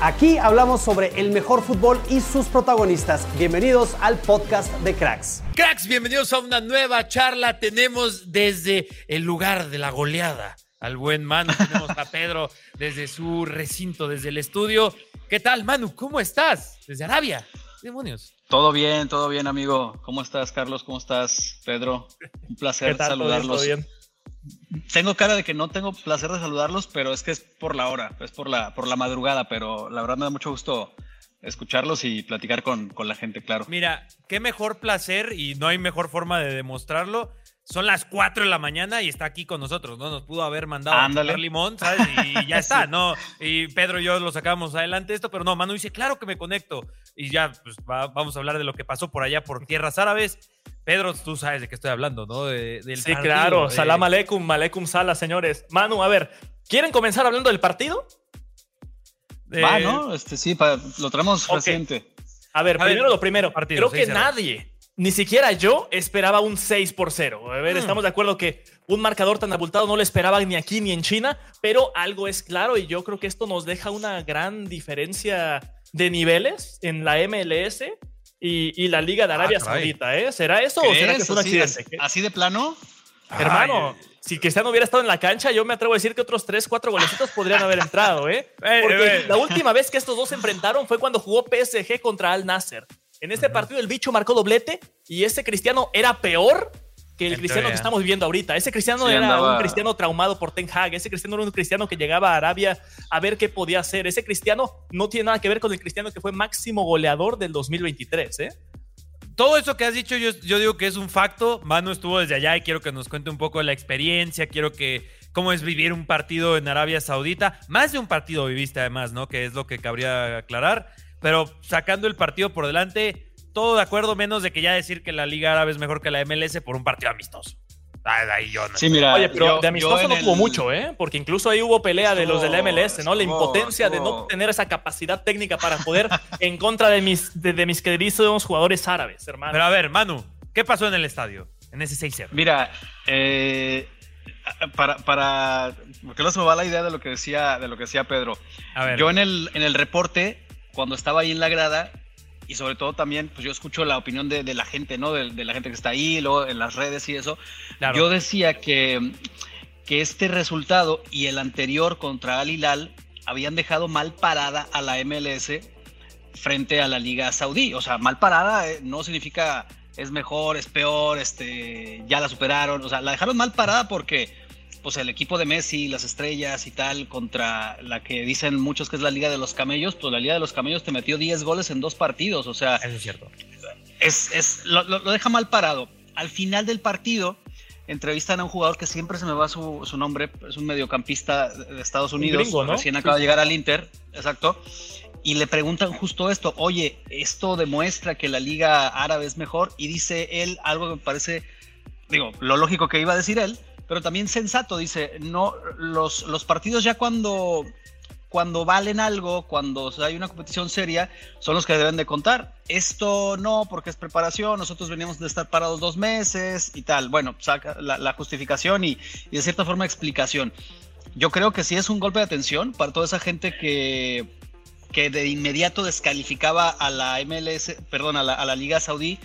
Aquí hablamos sobre el mejor fútbol y sus protagonistas. Bienvenidos al podcast de Cracks. Cracks, bienvenidos a una nueva charla. Tenemos desde el lugar de la goleada al buen Manu, tenemos a Pedro desde su recinto, desde el estudio. ¿Qué tal, Manu? ¿Cómo estás? Desde Arabia. Demonios. Todo bien, todo bien, amigo. ¿Cómo estás, Carlos? ¿Cómo estás, Pedro? Un placer ¿Qué tal? ¿Todo bien, saludarlos. todo bien? Tengo cara de que no tengo placer de saludarlos, pero es que es por la hora, es por la, por la madrugada, pero la verdad me da mucho gusto escucharlos y platicar con, con la gente, claro. Mira, qué mejor placer y no hay mejor forma de demostrarlo. Son las 4 de la mañana y está aquí con nosotros, ¿no? Nos pudo haber mandado Ándale. a limón, ¿sabes? Y ya está, ¿no? Y Pedro y yo lo sacamos adelante esto, pero no, Manu dice, claro que me conecto. Y ya, pues va- vamos a hablar de lo que pasó por allá, por tierras árabes. Pedro, tú sabes de qué estoy hablando, ¿no? De- del Sí, partido, claro. eh. Salam aleikum, malekum sala, señores. Manu, a ver, ¿quieren comenzar hablando del partido? Eh, Va, ¿no? Este, sí, pa- lo traemos reciente. A ver, A ver, primero lo primero. partido, Creo que nadie, ni siquiera yo, esperaba un 6 por 0. A ver, Mm. estamos de acuerdo que un marcador tan abultado no lo esperaban ni aquí ni en China, pero algo es claro y yo creo que esto nos deja una gran diferencia de niveles en la MLS y, y la Liga de Arabia Ah, caray. Saudita, ¿eh? ¿Será eso o será que fue un así, accidente? así de plano? Hermano, si Cristiano hubiera estado en la cancha, yo me atrevo a decir que otros 3, 4 golecitos podrían haber entrado, ¿eh? Eh, Porque eh. la última vez que estos dos se enfrentaron fue cuando jugó PSG contra Al Nasser. En este partido el bicho marcó doblete y ese Cristiano era peor que el En Cristiano teoría. que estamos viendo ahorita. Ese Cristiano Sí, era andaba- un Cristiano traumado por Ten Hag. Ese Cristiano era un Cristiano que llegaba a Arabia a ver qué podía hacer. Ese Cristiano no tiene nada que ver con el Cristiano que fue máximo goleador del 2023, ¿eh? Todo eso que has dicho, yo, yo digo que es un facto. Manu estuvo desde allá y quiero que nos cuente un poco de la experiencia. Quiero que cómo es vivir un partido en Arabia Saudita. Más de un partido viviste además, ¿no? Que es lo que cabría aclarar. Pero sacando el partido por delante, todo de acuerdo, menos de que ya decir que la Liga Árabe es mejor que la MLS por un partido amistoso. Ah, Ahí yo no. Sí, mira. Oye, pero yo- de amistoso no el- tuvo mucho, ¿eh? Porque incluso ahí hubo pelea de los de la MLS, ¿no? La estuvo- impotencia de no tener esa capacidad técnica para poder en contra de mis, de, de mis queridísimos jugadores árabes, hermano. Pero a ver, Manu, ¿qué pasó en el estadio? En ese 6-0. Mira, eh, para, para, porque no se me va la idea de lo que decía, de lo que decía Pedro. A ver. Yo en el, en el reporte, cuando estaba ahí en la grada, y sobre todo también, pues yo escucho la opinión de, de la gente, ¿no? De, de la gente que está ahí, luego en las redes y eso. Claro. Yo decía que, que este resultado y el anterior contra Al Hilal habían dejado mal parada a la MLS frente a la Liga Saudí. O sea, mal parada eh, no significa es mejor, es peor, este, ya la superaron. O sea, la dejaron mal parada porque pues el equipo de Messi, las estrellas y tal, contra la que dicen muchos que es la Liga de los Camellos, pues la Liga de los Camellos te metió 10 goles en dos partidos. O sea, Eso es cierto. es, es- lo, deja mal parado. Al final del partido, entrevistan a un jugador que siempre se me va su, su nombre, es un mediocampista de Estados Un Unidos, gringo, ¿no? recién Sí, acaba de llegar al Inter, exacto, y le preguntan justo esto, oye, esto demuestra que la liga árabe es mejor, y dice él algo que me parece, digo, lo lógico que iba a decir él, pero también sensato, dice, no, los, los partidos ya cuando, cuando valen algo, cuando hay una competición seria, son los que deben de contar. Esto no, porque es preparación, nosotros veníamos de estar parados dos meses y tal. Bueno, saca la, justificación y, y de cierta forma explicación. Yo creo que sí es un golpe de atención para toda esa gente que, que de inmediato descalificaba a la MLS, perdón, a la, a la Liga Saudí.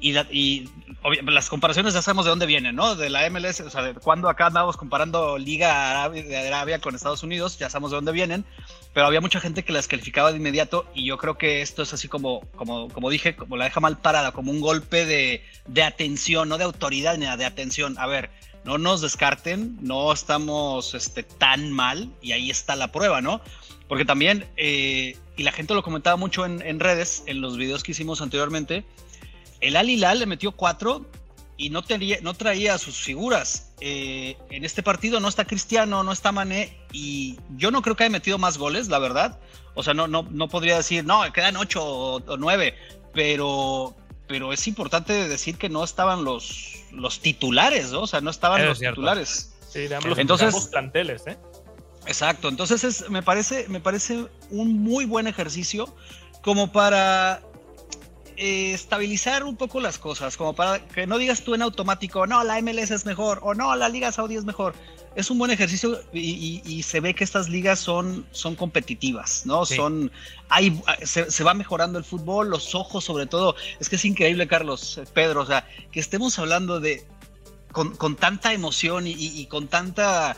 Y, la- y obvia- las comparaciones ya sabemos de dónde vienen, ¿no? De la MLS, o sea, de cuando acá andamos comparando Liga Arabia, de Arabia con Estados Unidos, ya sabemos de dónde vienen, pero había mucha gente que las calificaba de inmediato y yo creo que esto es así como, como, como dije, como la deja mal parada, como un golpe de, de atención, no de autoridad ni de atención. A ver, no nos descarten, no estamos este, tan mal y ahí está la prueba, ¿no? Porque también, eh, y la gente lo comentaba mucho en, en redes, en los videos que hicimos anteriormente, el Al Hilal le metió cuatro y no, tenía, no traía sus figuras. Eh, en este partido no está Cristiano, no está Mané y yo no creo que haya metido más goles, la verdad. O sea, no, no, no podría decir, no, quedan ocho o, nueve, pero, pero es importante decir que no estaban los, los titulares, ¿no? O sea, no estaban los titulares. Sí, de ambos, Entonces, planteles, ¿eh? Exacto, entonces es, me, parece, me parece un muy buen ejercicio como para eh, estabilizar un poco las cosas, como para que no digas tú en automático, no, la MLS es mejor o no, la Liga Saudí es mejor. Es un buen ejercicio y, se ve que estas ligas son, son competitivas, ¿no? Son, hay, se, se, va mejorando el fútbol, los ojos sobre todo. Es que es increíble, Carlos, Pedro, o sea, que estemos hablando de, con, con tanta emoción y, con tanta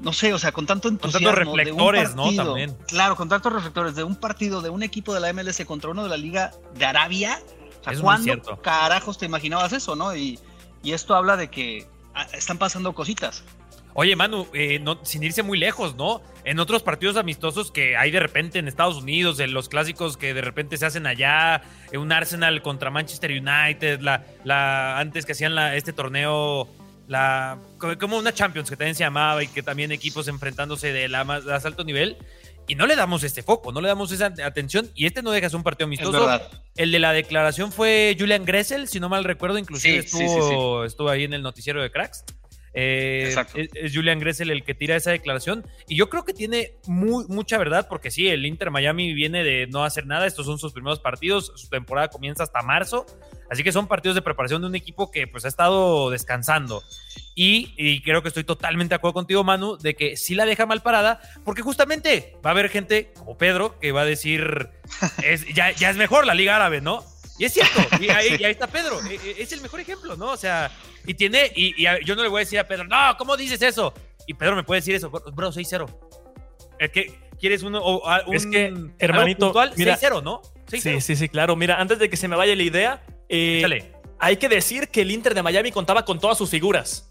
no sé, o sea, con tanto entusiasmo. Con tantos reflectores, ¿no? También. Claro, con tantos reflectores de un partido, de un equipo de la MLS contra uno de la Liga de Arabia. O sea, ¿cuándo carajos te imaginabas eso, no? Y, y esto habla de que ah, están pasando cositas. Oye, Manu, eh, no, sin irse muy lejos, ¿no? En otros partidos amistosos que hay de repente en Estados Unidos, en los clásicos que de repente se hacen allá, un Arsenal contra Manchester United, la, la antes que hacían la, este torneo la como una Champions que también se llamaba y que también equipos enfrentándose de la más, alto nivel y no le damos este foco, no le damos esa atención y este no deja ser un partido amistoso. El de la declaración fue Julian Gressel, si no mal recuerdo, inclusive estuvo, estuvo ahí en el noticiero de Cracks. Eh, es, Julian Gressel el que tira esa declaración. Y yo creo que tiene muy, mucha verdad, porque sí, el Inter Miami viene de no hacer nada. Estos son sus primeros partidos. Su temporada comienza hasta marzo. Así que son partidos de preparación de un equipo que pues ha estado descansando. Y, creo que estoy totalmente de acuerdo contigo, Manu, de que sí la deja mal parada, porque justamente va a haber gente como Pedro que va a decir, es, ya, ya es mejor la Liga Árabe, ¿no? Y es cierto, y ahí, está Pedro, e, e, es el mejor ejemplo, ¿no? O sea, y tiene, y, yo no le voy a decir a Pedro, no, ¿cómo dices eso? Y Pedro me puede decir eso, bro, 6-0. ¿Quieres uno, un, es que, hermanito, 6-0, ¿no? Sí, sí, sí, claro. Mira, antes de que se me vaya la idea, eh, hay que decir que el Inter de Miami contaba con todas sus figuras.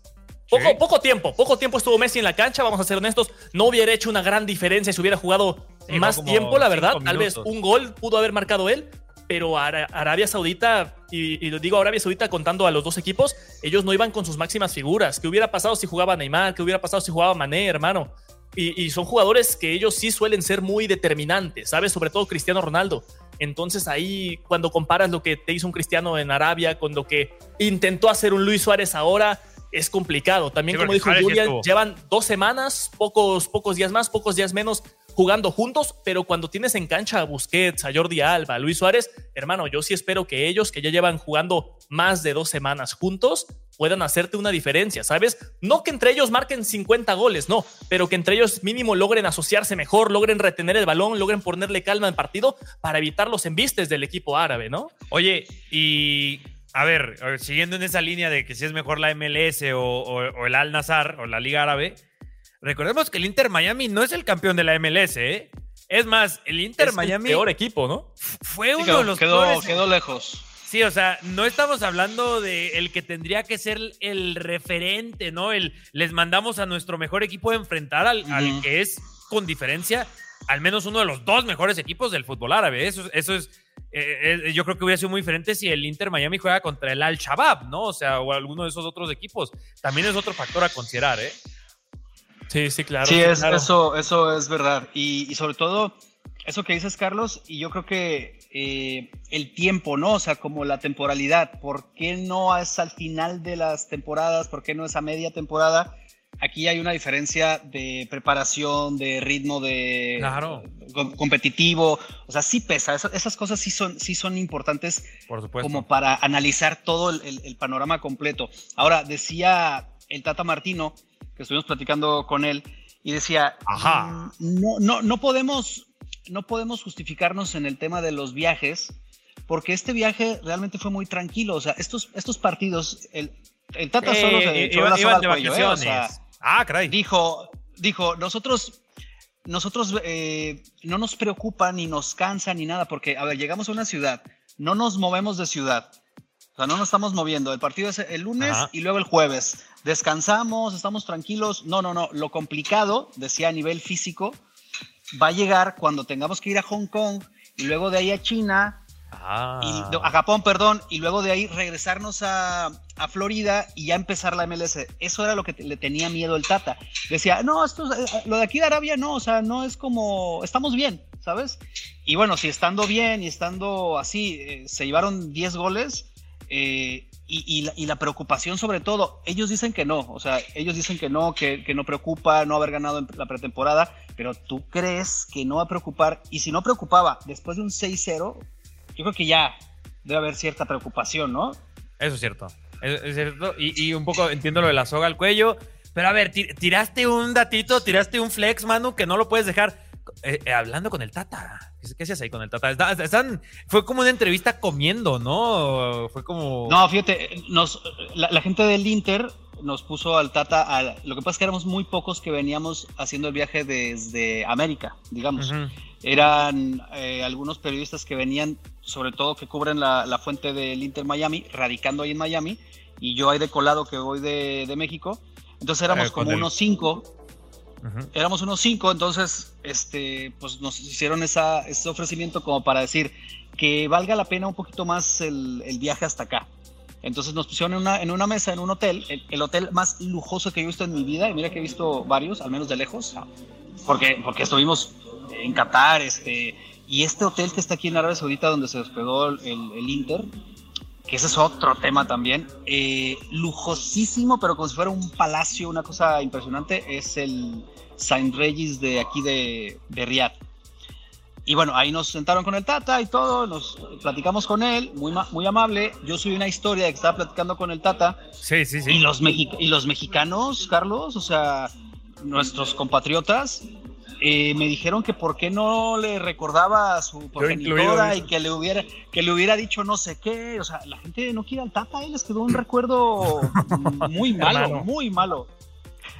Poco, poco tiempo, poco tiempo estuvo Messi en la cancha, vamos a ser honestos. No hubiera hecho una gran diferencia si hubiera jugado más tiempo, la verdad. Tal vez un gol pudo haber marcado él, pero Arabia Saudita, y, y, lo digo Arabia Saudita contando a los dos equipos, ellos no iban con sus máximas figuras. ¿Qué hubiera pasado si jugaba Neymar? ¿Qué hubiera pasado si jugaba Mané, hermano? Y, son jugadores que ellos sí suelen ser muy determinantes, ¿sabes? Sobre todo Cristiano Ronaldo. Entonces ahí, cuando comparas lo que te hizo un Cristiano en Arabia con lo que intentó hacer un Luis Suárez ahora, es complicado. También, como dijo Julian, llevan dos semanas, pocos, pocos días más, pocos días menos jugando juntos, pero cuando tienes en cancha a Busquets, a Jordi Alba, a Luis Suárez, hermano, yo sí espero que ellos, que ya llevan jugando más de dos semanas juntos, puedan hacerte una diferencia, ¿sabes? No que entre ellos marquen 50 goles, no, pero que entre ellos mínimo logren asociarse mejor, logren retener el balón, logren ponerle calma al partido para evitar los embistes del equipo árabe, ¿no? Oye, y a ver, siguiendo en esa línea de que si es mejor la MLS o, el Al Nazar o la Liga Árabe, recordemos que el Inter Miami no es el campeón de la MLS, ¿eh? Es más, el Inter Miami. El peor equipo, ¿no? Fue uno de los quedó, quedó lejos. Sí, o sea, no estamos hablando de el que tendría que ser el referente, ¿no? El les mandamos a nuestro mejor equipo a enfrentar al, que es con diferencia al menos uno de los dos mejores equipos del fútbol árabe. Eso, eso es eh, eh, yo creo que hubiera sido muy diferente si el Inter Miami juega contra el Al Shabaab, ¿no? O sea, o alguno de esos otros equipos. También es otro factor a considerar, ¿eh? Sí, sí, claro. Sí, es, Eso, eso es verdad. Y, sobre todo, eso que dices, Carlos, y yo creo que eh, el tiempo, ¿no? O sea, como la temporalidad. ¿Por qué no es al final de las temporadas? ¿Por qué no es a media temporada? Aquí hay una diferencia de preparación, de ritmo de competitivo. O sea, sí pesa. esas cosas sí son, sí son importantes como para analizar todo el, panorama completo. Ahora, decía el Tata Martino, que estuvimos platicando con él, y decía, Ajá. Mm, no, no, no, podemos, no podemos justificarnos en el tema de los viajes, porque este viaje realmente fue muy tranquilo. O sea, estos, estos partidos, el, el Tata solo se echó la sola al cuello, ¿eh? o sea, Ah, caray. Dijo, dijo, nosotros, nosotros eh, no nos preocupa ni nos cansa ni nada, porque, a ver, llegamos a una ciudad, no nos movemos de ciudad. O sea, no nos estamos moviendo. El partido es el lunes y luego el jueves. Descansamos, estamos tranquilos. No, no, no. Lo complicado, decía a nivel físico, va a llegar cuando tengamos que ir a Hong Kong y luego de ahí a China Ah. Y, a Japón, perdón, y luego de ahí regresarnos a, a, Florida y ya empezar la MLS. Eso era lo que le tenía miedo el Tata. Decía, no, esto, eh, lo de aquí de Arabia no, o sea, no es como, estamos bien, ¿sabes? Y bueno, si estando bien y estando así, eh, se llevaron 10 goles, eh, y, la, preocupación sobre todo, ellos dicen que no, o sea, ellos dicen que no, que, no preocupa no haber ganado en la pretemporada, pero tú crees que no va a preocupar, y si no preocupaba después de un 6-0, yo creo que ya debe haber cierta preocupación, ¿no? Eso es cierto, es, cierto, y, y, un poco entiendo lo de la soga al cuello, pero a ver, tiraste un datito, tiraste un flex, Manu, que no lo puedes dejar. Eh, eh, hablando con el Tata. ¿Qué hacías ahí con el Tata? Están, fue como una entrevista comiendo, ¿no? Fue como. No, fíjate, nos, la, la, gente del Inter nos puso al Tata. A, lo que pasa es que éramos muy pocos que veníamos haciendo el viaje desde América, digamos. Uh -huh. Eran eh, algunos periodistas que venían, sobre todo que cubren la, la, fuente del Inter Miami, radicando ahí en Miami. Y yo ahí de colado que voy de, de México. Entonces éramos como unos cinco Uh -huh. Éramos unos cinco, entonces este, pues nos hicieron esa, ese ofrecimiento como para decir que valga la pena un poquito más el, el viaje hasta acá. Entonces nos pusieron en una, en una mesa en un hotel, el, el, hotel más lujoso que he visto en mi vida, y mira que he visto varios, al menos de lejos, porque, porque estuvimos en Qatar, este, y este hotel que está aquí en Arabia Saudita donde se despegó el, el Inter, que ese es otro tema también, eh, lujosísimo, pero como si fuera un palacio, una cosa impresionante, es el Saint Regis de aquí de, de Riyadh. Y bueno, ahí nos sentaron con el Tata y todo, nos platicamos con él, muy, muy amable. Yo subí una historia de que estaba platicando con el Tata. Sí, sí, sí. Y los, y los mexicanos, Carlos, o sea, nuestros compatriotas, eh, me dijeron que por qué no le recordaba a su progenitora y que le hubiera que le hubiera dicho no sé qué, o sea, la gente no quiere al Tata, y les quedó un recuerdo muy malo, muy malo.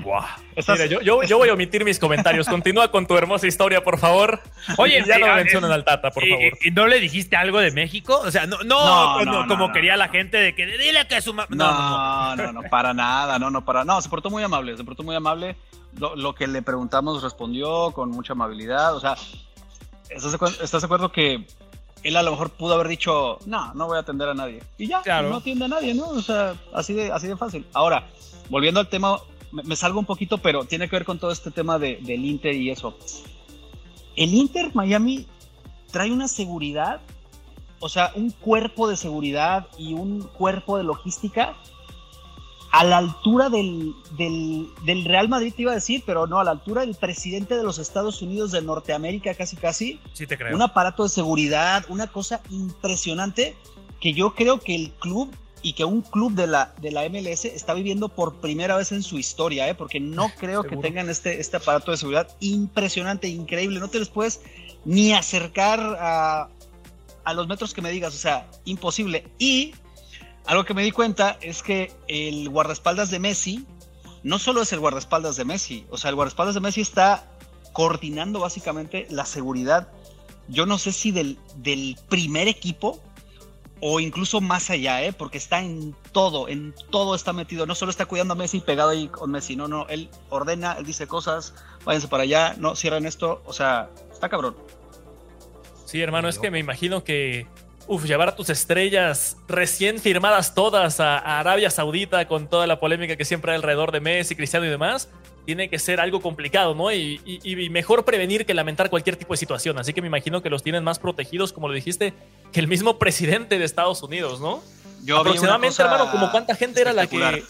Wow. Mira, yo, yo, yo, voy a omitir mis comentarios. Continúa con tu hermosa historia, por favor. Oye, ya sí, no mencionen al Tata, por y, favor. ¿Y no le dijiste algo de México? O sea, no, no, no, no, no como quería la gente de que dile que su mamá. No no, no, para nada, no, no, para No, se portó muy amable, se portó muy amable. Lo, lo, que le preguntamos respondió con mucha amabilidad. O sea, ¿estás de, ¿estás de acuerdo que él a lo mejor pudo haber dicho, no, no voy a atender a nadie? Y ya, claro. no atiende a nadie, ¿no? O sea, así de, así de fácil. Ahora, volviendo al tema, me, me salgo un poquito, pero tiene que ver con todo este tema de, del Inter y eso. El Inter Miami trae una seguridad, o sea, un cuerpo de seguridad y un cuerpo de logística a la altura del, del, del, Real Madrid, te iba a decir, pero no, a la altura del presidente de los Estados Unidos de Norteamérica, casi casi. Sí, te creo. Un aparato de seguridad, una cosa impresionante que yo creo que el club y que un club de la, de la MLS está viviendo por primera vez en su historia, ¿eh? porque no creo que tengan este, este aparato de seguridad impresionante, increíble. No te les puedes ni acercar a, a los metros que me digas, o sea, imposible. Y algo que me di cuenta es que el guardaespaldas de Messi no solo es el guardaespaldas de Messi, o sea, el guardaespaldas de Messi está coordinando básicamente la seguridad, yo no sé si del, del primer equipo o incluso más allá, ¿eh? porque está en todo, en todo está metido, no solo está cuidando a Messi pegado ahí con Messi, no, no, él ordena, él dice cosas, váyanse para allá, no cierran esto, o sea, está cabrón. Sí, hermano, es que me imagino que Uf, llevar a tus estrellas recién firmadas todas a, a, Arabia Saudita con toda la polémica que siempre hay alrededor de Messi, Cristiano y demás, tiene que ser algo complicado, ¿no? Y, y, y, mejor prevenir que lamentar cualquier tipo de situación. Así que me imagino que los tienen más protegidos, como lo dijiste, que el mismo presidente de Estados Unidos, ¿no? Yo Aproximadamente, hermano, como cuánta gente era la que...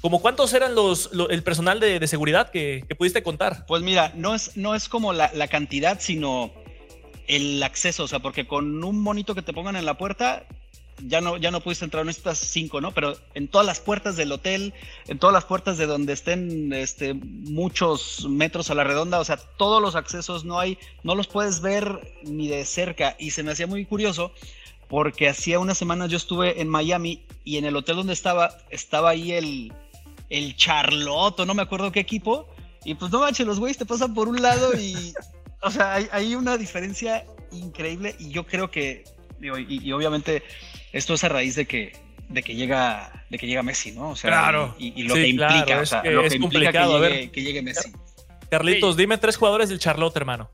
¿Como cuántos eran los, lo, el personal de, de seguridad que, que, pudiste contar? Pues mira, no es, no es como la, la cantidad, sino el acceso, o sea, porque con un monito que te pongan en la puerta ya no, ya no pudiste entrar, necesitas cinco, ¿no? Pero en todas las puertas del hotel, en todas las puertas de donde estén este, muchos metros a la redonda, o sea, todos los accesos no hay, no los puedes ver ni de cerca. Y se me hacía muy curioso porque hacía unas semanas yo estuve en Miami y en el hotel donde estaba, estaba ahí el, el Charlotte, no me acuerdo qué equipo. Y pues no manches, los güeyes te pasan por un lado y, o sea, hay, una diferencia increíble y yo creo que, digo, y, obviamente esto es a raíz de que, de que llega, de que llega Messi, ¿no? O sea, claro. y, y, lo sí, que implica, claro, o sea, que lo es que implica que a llegue, ver. que llegue Messi. Carlitos, sí. dime tres jugadores del Charlotte, hermano.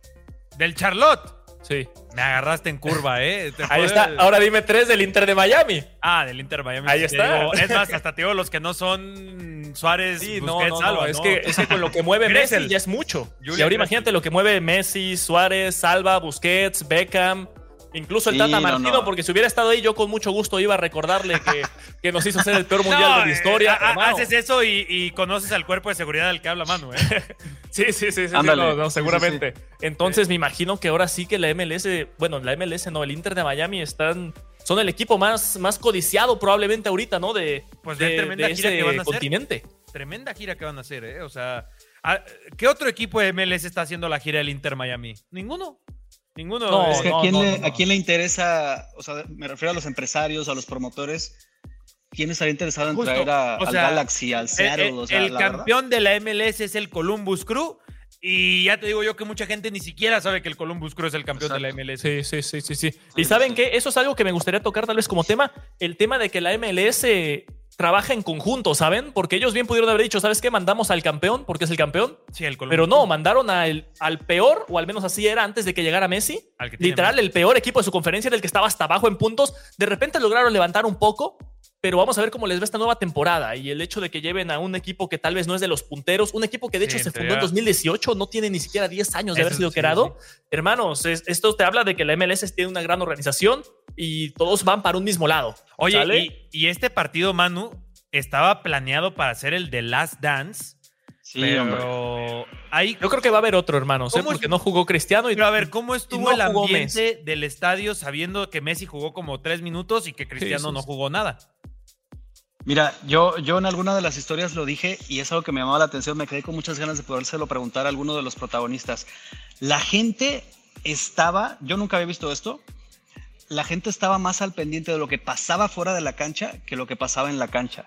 ¿Del Charlotte? Sí. Me agarraste en curva, ¿eh? Te Ahí está. Ahora dime tres del Inter de Miami. Ah, del Inter Miami. Ahí está. digo, es más, hasta te digo los que no son Suárez, Sí, Busquets, no, no, Alba, Es, ¿no? que, es que con lo que mueve. Messi ya es mucho. Y ahora Gressel. imagínate lo que mueve Messi, Suárez, Alba, Busquets, Beckham. Incluso el Sí, Tata no, Martino, no. porque si hubiera estado ahí, yo con mucho gusto iba a recordarle que, que nos hizo ser el peor mundial No, de la eh, historia. haces eso y, y conoces al cuerpo de seguridad del que habla Manu, ¿eh? Sí, sí, sí, sí, sí, Ándale. Sí, sí, seguramente. Entonces me imagino que ahora sí que la MLS, bueno, la MLS no, el Inter de Miami están, son el equipo más, más codiciado probablemente ahorita, ¿no? De, Pues de, de tremenda de gira ese que van a hacer. continente. Tremenda gira que van a hacer, ¿eh? O sea, ¿a- ¿qué otro equipo de MLS está haciendo la gira del Inter Miami? Ninguno. Ninguno. No, Es que no, a, quién no, le, no. a quién le interesa, o sea, me refiero a los empresarios, a los promotores. ¿Quién estaría interesado en Justo, traer a- o al sea, Galaxy, al El, Seattle? el- o sea, el la verdad. campeón de la MLS es el Columbus Crew. Y ya te digo yo que mucha gente ni siquiera sabe que el Columbus Crew es el campeón de la MLS. Sí, sí, sí, sí, sí. Y saben qué, eso es algo que me gustaría tocar tal vez como tema, el tema de que la MLS trabaja en conjunto, ¿saben? Porque ellos bien pudieron haber dicho, ¿sabes qué? Mandamos al campeón porque es el campeón. Sí, el Columbus Pero no, mandaron al, al peor, o al menos así era antes de que llegara Messi. Al que Literal, más. el peor equipo de su conferencia, del que estaba hasta abajo en puntos. De repente lograron levantar un poco, pero vamos a ver cómo les va esta nueva temporada. Y el hecho de que lleven a un equipo que tal vez no es de los punteros, un equipo que de Sí, hecho se fundó en teoría. 2018, no tiene ni siquiera 10 años de haber sido sí, creado. Hermanos, es- esto te habla de que la MLS tiene una gran organización y todos van para un mismo lado. Oye, ¿sale? y, y este partido, Manu, estaba planeado para ser el de Last Dance. Sí, hombre. pero hay. Yo creo que va a haber otro, hermanos, ¿eh? ¿Cómo es- porque no jugó Cristiano y Pero a ver, ¿cómo estuvo no el ambiente del estadio sabiendo que Messi jugó como tres minutos y que Cristiano sí, no sí. jugó nada? Mira, yo, yo en alguna de las historias lo dije y es algo que me llamaba la atención. Me quedé con muchas ganas de podérselo preguntar a alguno de los protagonistas. La gente estaba, yo nunca había visto esto, la gente estaba más al pendiente de lo que pasaba fuera de la cancha que lo que pasaba en la cancha.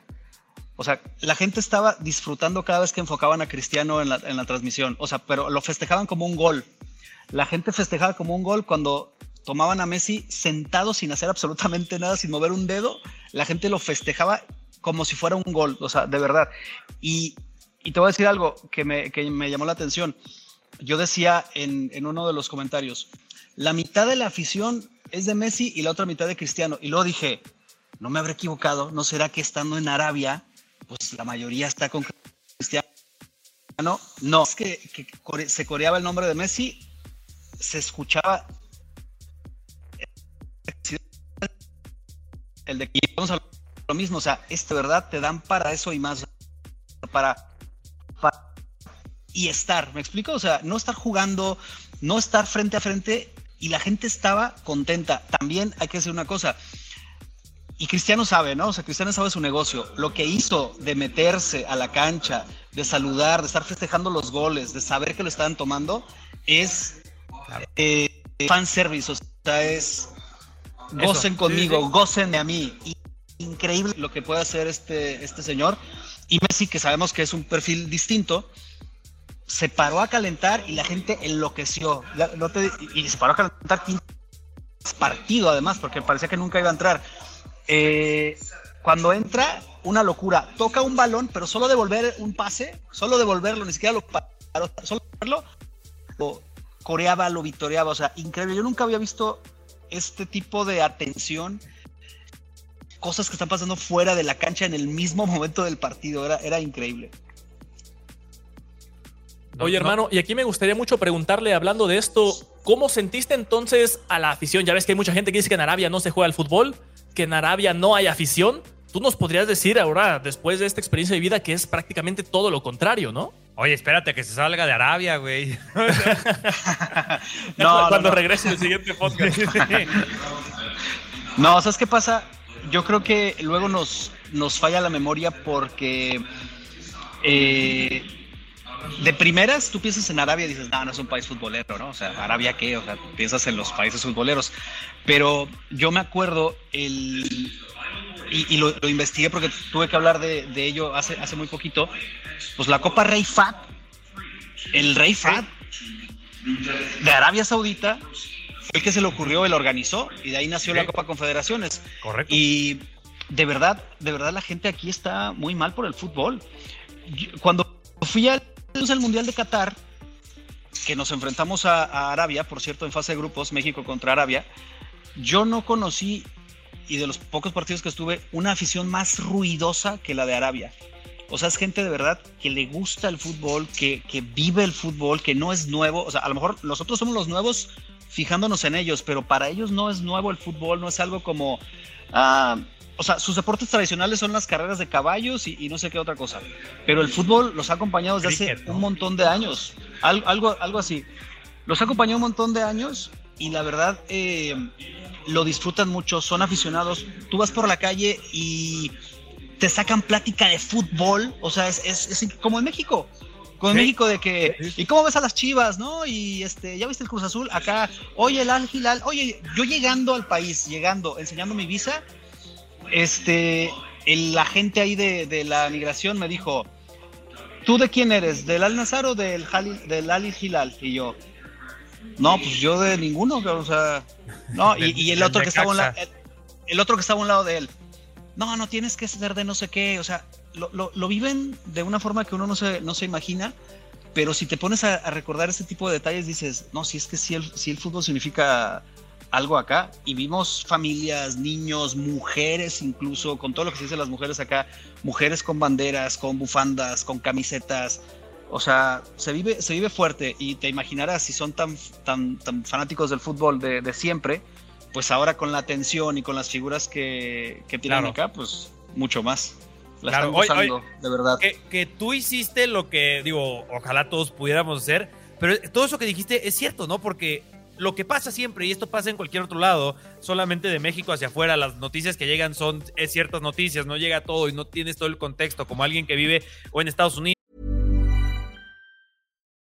O sea, la gente estaba disfrutando cada vez que enfocaban a Cristiano en la, en la transmisión. O sea, pero lo festejaban como un gol. La gente festejaba como un gol cuando tomaban a Messi sentado sin hacer absolutamente nada, sin mover un dedo. La gente lo festejaba como si fuera un gol, o sea, de verdad. Y, y te voy a decir algo que me, que me llamó la atención. Yo decía en, en uno de los comentarios, la mitad de la afición es de Messi y la otra mitad de Cristiano. Y luego dije, no me habré equivocado, ¿no será que estando en Arabia, pues la mayoría está con Cristiano? No, es que, que se coreaba el nombre de Messi, se escuchaba el de y vamos a lo mismo, o sea, este verdad te dan para eso y más para, para- y estar, ¿me explico? O sea, no estar jugando, no estar frente a frente y la gente estaba contenta. También hay que decir una cosa. Y Cristiano sabe, ¿no? O sea, Cristiano sabe su negocio. Lo que hizo de meterse a la cancha, de saludar, de estar festejando los goles, de saber que lo estaban tomando, es eh, fan service. O sea, es gocen conmigo, sí. gocen de a mí. Y- increíble lo que puede hacer este, este señor. Y Messi, que sabemos que es un perfil distinto, se paró a calentar y la gente enloqueció. Y se paró a calentar 15 partido además, porque parecía que nunca iba a entrar. Eh, cuando entra, una locura. Toca un balón, pero solo devolver un pase, solo devolverlo, ni siquiera lo paró, solo devolverlo, lo coreaba, lo victoriaba. O sea, increíble. Yo nunca había visto este tipo de atención, cosas que están pasando fuera de la cancha en el mismo momento del partido. Era, era increíble. No, Oye, no. hermano, y aquí me gustaría mucho preguntarle, hablando de esto, ¿cómo sentiste entonces a la afición? Ya ves que hay mucha gente que dice que en Arabia no se juega al fútbol, que en Arabia no hay afición. Tú nos podrías decir ahora, después de esta experiencia de vida, que es prácticamente todo lo contrario, ¿no? Oye, espérate que se salga de Arabia, güey. No, no, Cuando no. regrese el siguiente podcast. No, ¿sabes qué pasa? Yo creo que luego nos, nos falla la memoria porque eh, de primeras tú piensas en Arabia y dices, no, no es un país futbolero, ¿no? O sea, ¿Arabia qué? O sea, piensas en los países futboleros. Pero yo me acuerdo el... Y, y lo, lo investigué porque tuve que hablar de, de ello hace, hace muy poquito. Pues la Copa Rey Fat, el Rey Fat de Arabia Saudita fue el que se le ocurrió, él organizó y de ahí nació la. Copa Confederaciones. Correcto. Y de verdad, de verdad la gente aquí está muy mal por el fútbol. Yo- cuando fui al, al Mundial de Qatar, que nos enfrentamos a, a Arabia, por cierto, en fase de grupos, México contra Arabia, yo no conocí, y de los pocos partidos que estuve, una afición más ruidosa que la de Arabia. O sea, es gente de verdad que le gusta el fútbol, que, que vive el fútbol, que no es nuevo. O sea, a lo mejor nosotros somos los nuevos fijándonos en ellos, pero para ellos no es nuevo el fútbol, no es algo como... ah, o sea, sus deportes tradicionales son las carreras de caballos y, y no sé qué otra cosa. Pero el fútbol los ha acompañado desde Cricket, hace ¿no? un montón de años. Al- algo, algo así. Los ha acompañado un montón de años y la verdad eh, lo disfrutan mucho, son aficionados. Tú vas por la calle y te sacan plática de fútbol. O sea, es, es- es como en México. Como en Sí. México de que, ¿y cómo ves a las chivas, no? Y este, ¿ya viste el Cruz Azul? Acá, oye, el Al Hilal, oye, yo llegando al país, llegando, enseñando mi visa, este, el agente ahí de, de la migración me dijo, ¿tú de quién eres? ¿Del Al Nazar o del, Halil- del Al Hilal? Y yo, no, pues yo de ninguno, o sea, no, y, y el otro que estaba a un la- Necaxa. el, el otro que estaba a un lado de él, no, no tienes que ser de no sé qué, o sea, lo, lo- lo viven de una forma que uno no se, no se imagina, pero si te pones a, a recordar ese tipo de detalles, dices, no, si es que sí el, sí el fútbol significa algo acá, y vimos familias, niños, mujeres incluso, con todo lo que se dice las mujeres acá, mujeres con banderas, con bufandas, con camisetas, o sea, se vive, se vive fuerte y te imaginarás si son tan, tan, tan fanáticos del fútbol de, de siempre, pues ahora con la atención y con las figuras que, que tienen Claro. acá, pues mucho más. La Claro, están hoy- gozando, de verdad. que, que tú hiciste lo que, digo, ojalá todos pudiéramos hacer, pero todo eso que dijiste es cierto, ¿no? Porque lo que pasa siempre, y esto pasa en cualquier otro lado, solamente de México hacia afuera, las noticias que llegan son ciertas noticias, no llega todo y no tienes todo el contexto, como alguien que vive o en Estados Unidos.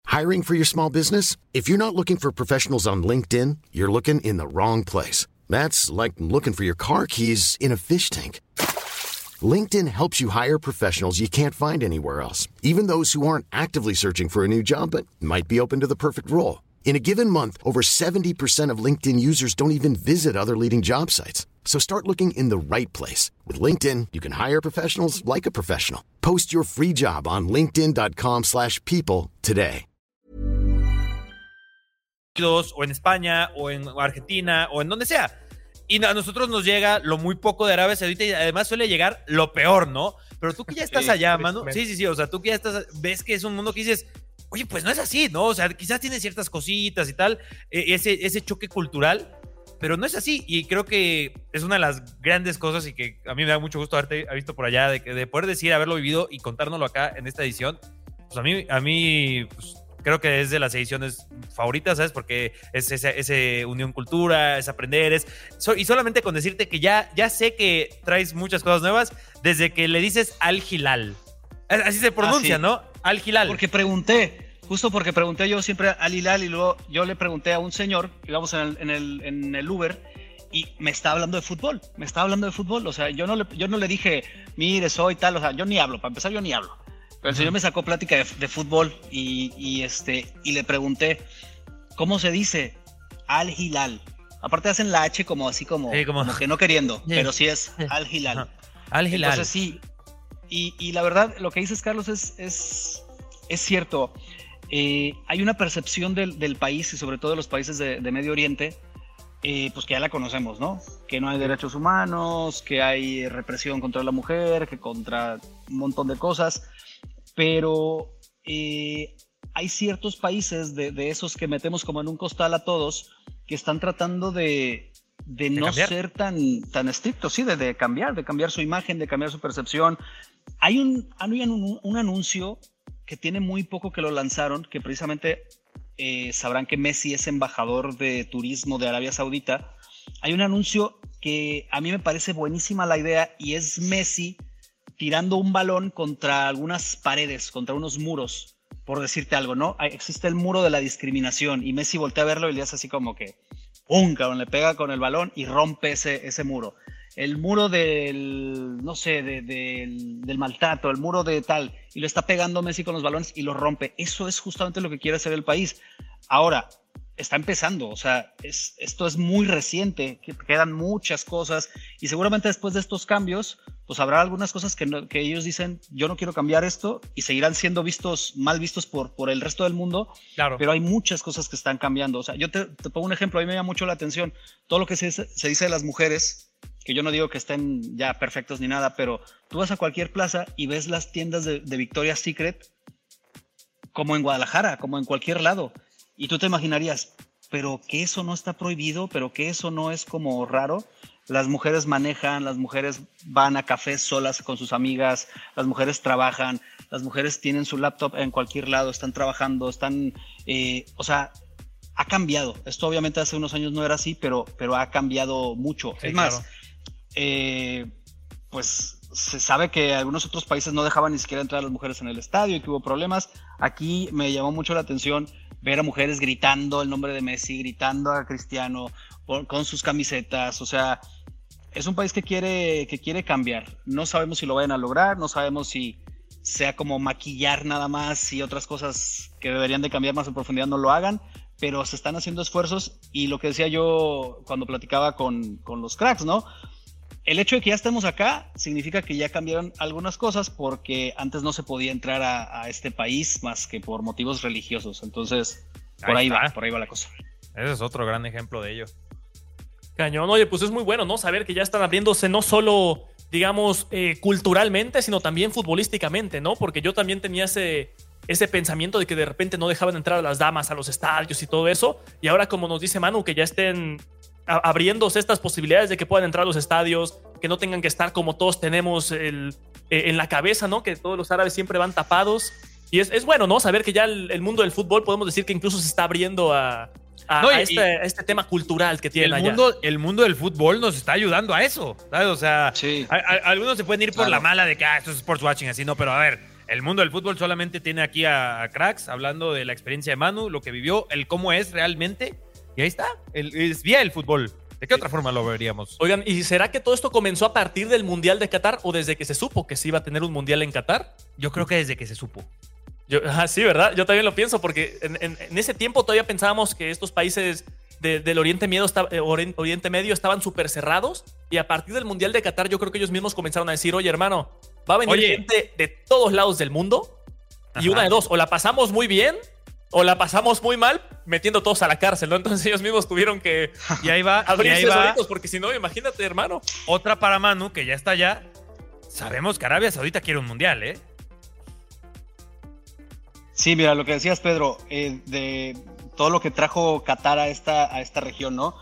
Hiring for your small business? If you're not looking for professionals on LinkedIn, you're looking in the wrong place. That's like looking for your car keys in a fish tank. LinkedIn helps you hire professionals you can't find anywhere else, even those who aren't actively searching for a new job but might be open to the perfect role. In a given month, over 70% of LinkedIn users don't even visit other leading job sites. So start looking in the right place. With LinkedIn, you can hire professionals like a professional. Post your free job on linkedin.com/people slash people today. o en España o en Argentina o en donde sea. Y a nosotros nos llega lo muy poco de Arabia Saudita y además suele llegar lo peor, ¿no? Pero tú que ya estás allá, mano. Sí, sí, sí. O sea, tú que ya estás, ves que es un mundo que dices, oye, pues no es así, ¿no? O sea, quizás tiene ciertas cositas y tal, eh, ese, ese choque cultural, pero no es así. Y creo que es una de las grandes cosas y que a mí me da mucho gusto haberte visto por allá, de, que- de poder decir, haberlo vivido y contárnoslo acá en esta edición. Pues a mí, a mí pues, creo que es de las ediciones favoritas, ¿sabes? Porque es ese, ese unión cultura, es aprender, es... so- y solamente con decirte que ya, ya sé que traes muchas cosas nuevas desde que le dices al Gilal. Así se pronuncia, Ah, sí. ¿no? Al Gilal. Porque pregunté, justo porque pregunté yo siempre al Hilal y luego yo le pregunté a un señor, íbamos en el, en el, en el Uber, y me está hablando de fútbol, me está hablando de fútbol, o sea, yo no le, yo no le dije, mire, soy tal, o sea, yo ni hablo, para empezar yo ni hablo. Pero el señor me sacó plática de, de fútbol y, y, este, y le pregunté, ¿cómo se dice? Al Hilal. Aparte hacen la H como así como, Sí, como- como que no queriendo, Sí. pero sí es Al Hilal. Al Gilal. Entonces sí, y, la verdad, lo que dices, Carlos, es, es, es cierto. Eh, hay una percepción del, del país y sobre todo de los países de, de Medio Oriente, eh, pues que ya la conocemos, ¿no? Que no hay derechos humanos, que hay represión contra la mujer, que contra un montón de cosas, pero eh, hay ciertos países de, de esos que metemos como en un costal a todos que están tratando de, de no ser tan, tan estrictos, sí, de, de cambiar, de cambiar su imagen, de cambiar su percepción. Hay un, hay un, un anuncio que tiene muy poco que lo lanzaron, que precisamente eh, sabrán que Messi es embajador de turismo de Arabia Saudita. Hay un anuncio que a mí me parece buenísima la idea y es Messi tirando un balón contra algunas paredes, contra unos muros, por decirte algo, ¿no? Existe el muro de la discriminación y Messi voltea a verlo y le hace así como que, ¡pum! cabrón, le pega con el balón y rompe ese, ese muro. El muro del, no sé, de- del, del maltrato, el muro de tal, y lo está pegando Messi con los balones y lo rompe. Eso es justamente lo que quiere hacer el país. Ahora, está empezando, o sea, es, esto es muy reciente, que- quedan muchas cosas y seguramente después de estos cambios, pues habrá algunas cosas que, que, ellos dicen, yo no quiero cambiar esto y seguirán siendo vistos, mal vistos por, por el resto del mundo, claro. pero hay muchas cosas que están cambiando. O sea, yo te, te pongo un ejemplo, a mí me llama mucho la atención, todo lo que se, se dice de las mujeres, que yo no digo que estén ya perfectos ni nada, pero tú vas a cualquier plaza y ves las tiendas de, de Victoria's Secret como en Guadalajara, como en cualquier lado, y tú te imaginarías, pero que eso no está prohibido, pero que eso no es como raro las mujeres manejan, las mujeres van a cafés solas con sus amigas, las mujeres trabajan, las mujeres tienen su laptop en cualquier lado, están trabajando, están, eh, o sea, ha cambiado. Esto obviamente hace unos años no era así, pero, pero ha cambiado mucho. Sí, es más, claro. eh, pues se sabe que algunos otros países no dejaban ni siquiera entrar a las mujeres en el estadio y que hubo problemas. Aquí me llamó mucho la atención ver a mujeres gritando el nombre de Messi, gritando a Cristiano por, con sus camisetas, o sea, es un país que quiere, que quiere cambiar. No sabemos si lo vayan a lograr, no sabemos si sea como maquillar nada más y otras cosas que deberían de cambiar más en profundidad no lo hagan, pero se están haciendo esfuerzos y lo que decía yo cuando platicaba con, con los cracks, ¿no? El hecho de que ya estemos acá significa que ya cambiaron algunas cosas porque antes no se podía entrar a, a este país más que por motivos religiosos. Entonces, por ahí, Ahí va, por ahí va la cosa. Ese es otro gran ejemplo de ello. Cañón, oye, pues es muy bueno, ¿no? Saber que ya están abriéndose no solo, digamos, eh, culturalmente, sino también futbolísticamente, ¿no? Porque yo también tenía ese, ese pensamiento de que de repente no dejaban entrar a las damas a los estadios y todo eso. Y ahora, como nos dice Manu, que ya estén abriéndose estas posibilidades de que puedan entrar a los estadios, que no tengan que estar como todos tenemos el- eh, en la cabeza, ¿no? Que todos los árabes siempre van tapados. Y es, es bueno, ¿no? Saber que ya el, el mundo del fútbol podemos decir que incluso se está abriendo a, a- No, y- a este, a este tema cultural que tienen El allá. mundo, el mundo del fútbol nos está ayudando a eso, ¿sabes? O sea, Sí. a- a- algunos se pueden ir por Claro. la mala de que ah, esto es sports watching, así no, pero a ver, el mundo del fútbol solamente tiene aquí a, a cracks hablando de la experiencia de Manu, lo que vivió, el cómo es realmente, y ahí está, el, es vía el fútbol. ¿De qué otra forma lo veríamos? Oigan, ¿y será que todo esto comenzó a partir del Mundial de Qatar o desde que se supo que se iba a tener un Mundial en Qatar? Yo creo que desde que se supo. Yo, ah, sí, ¿verdad? Yo también lo pienso porque en, en- en ese tiempo todavía pensábamos que estos países de- del Oriente Medio, eh, Oriente Medio estaban súper cerrados y a partir del Mundial de Qatar yo creo que ellos mismos comenzaron a decir, oye hermano, va a venir Oye. gente de todos lados del mundo y Ajá. una de dos, o la pasamos muy bien o la pasamos muy mal metiendo todos a la cárcel, ¿no? Entonces ellos mismos tuvieron que Y ahí va, y ahí abrirse va porque si no, imagínate hermano. otra para Manu, que ya está allá. Sabemos que Arabia Saudita quiere un mundial, ¿eh? Sí, mira, lo que decías, Pedro, eh, de todo lo que trajo Qatar a esta, a esta región, ¿no?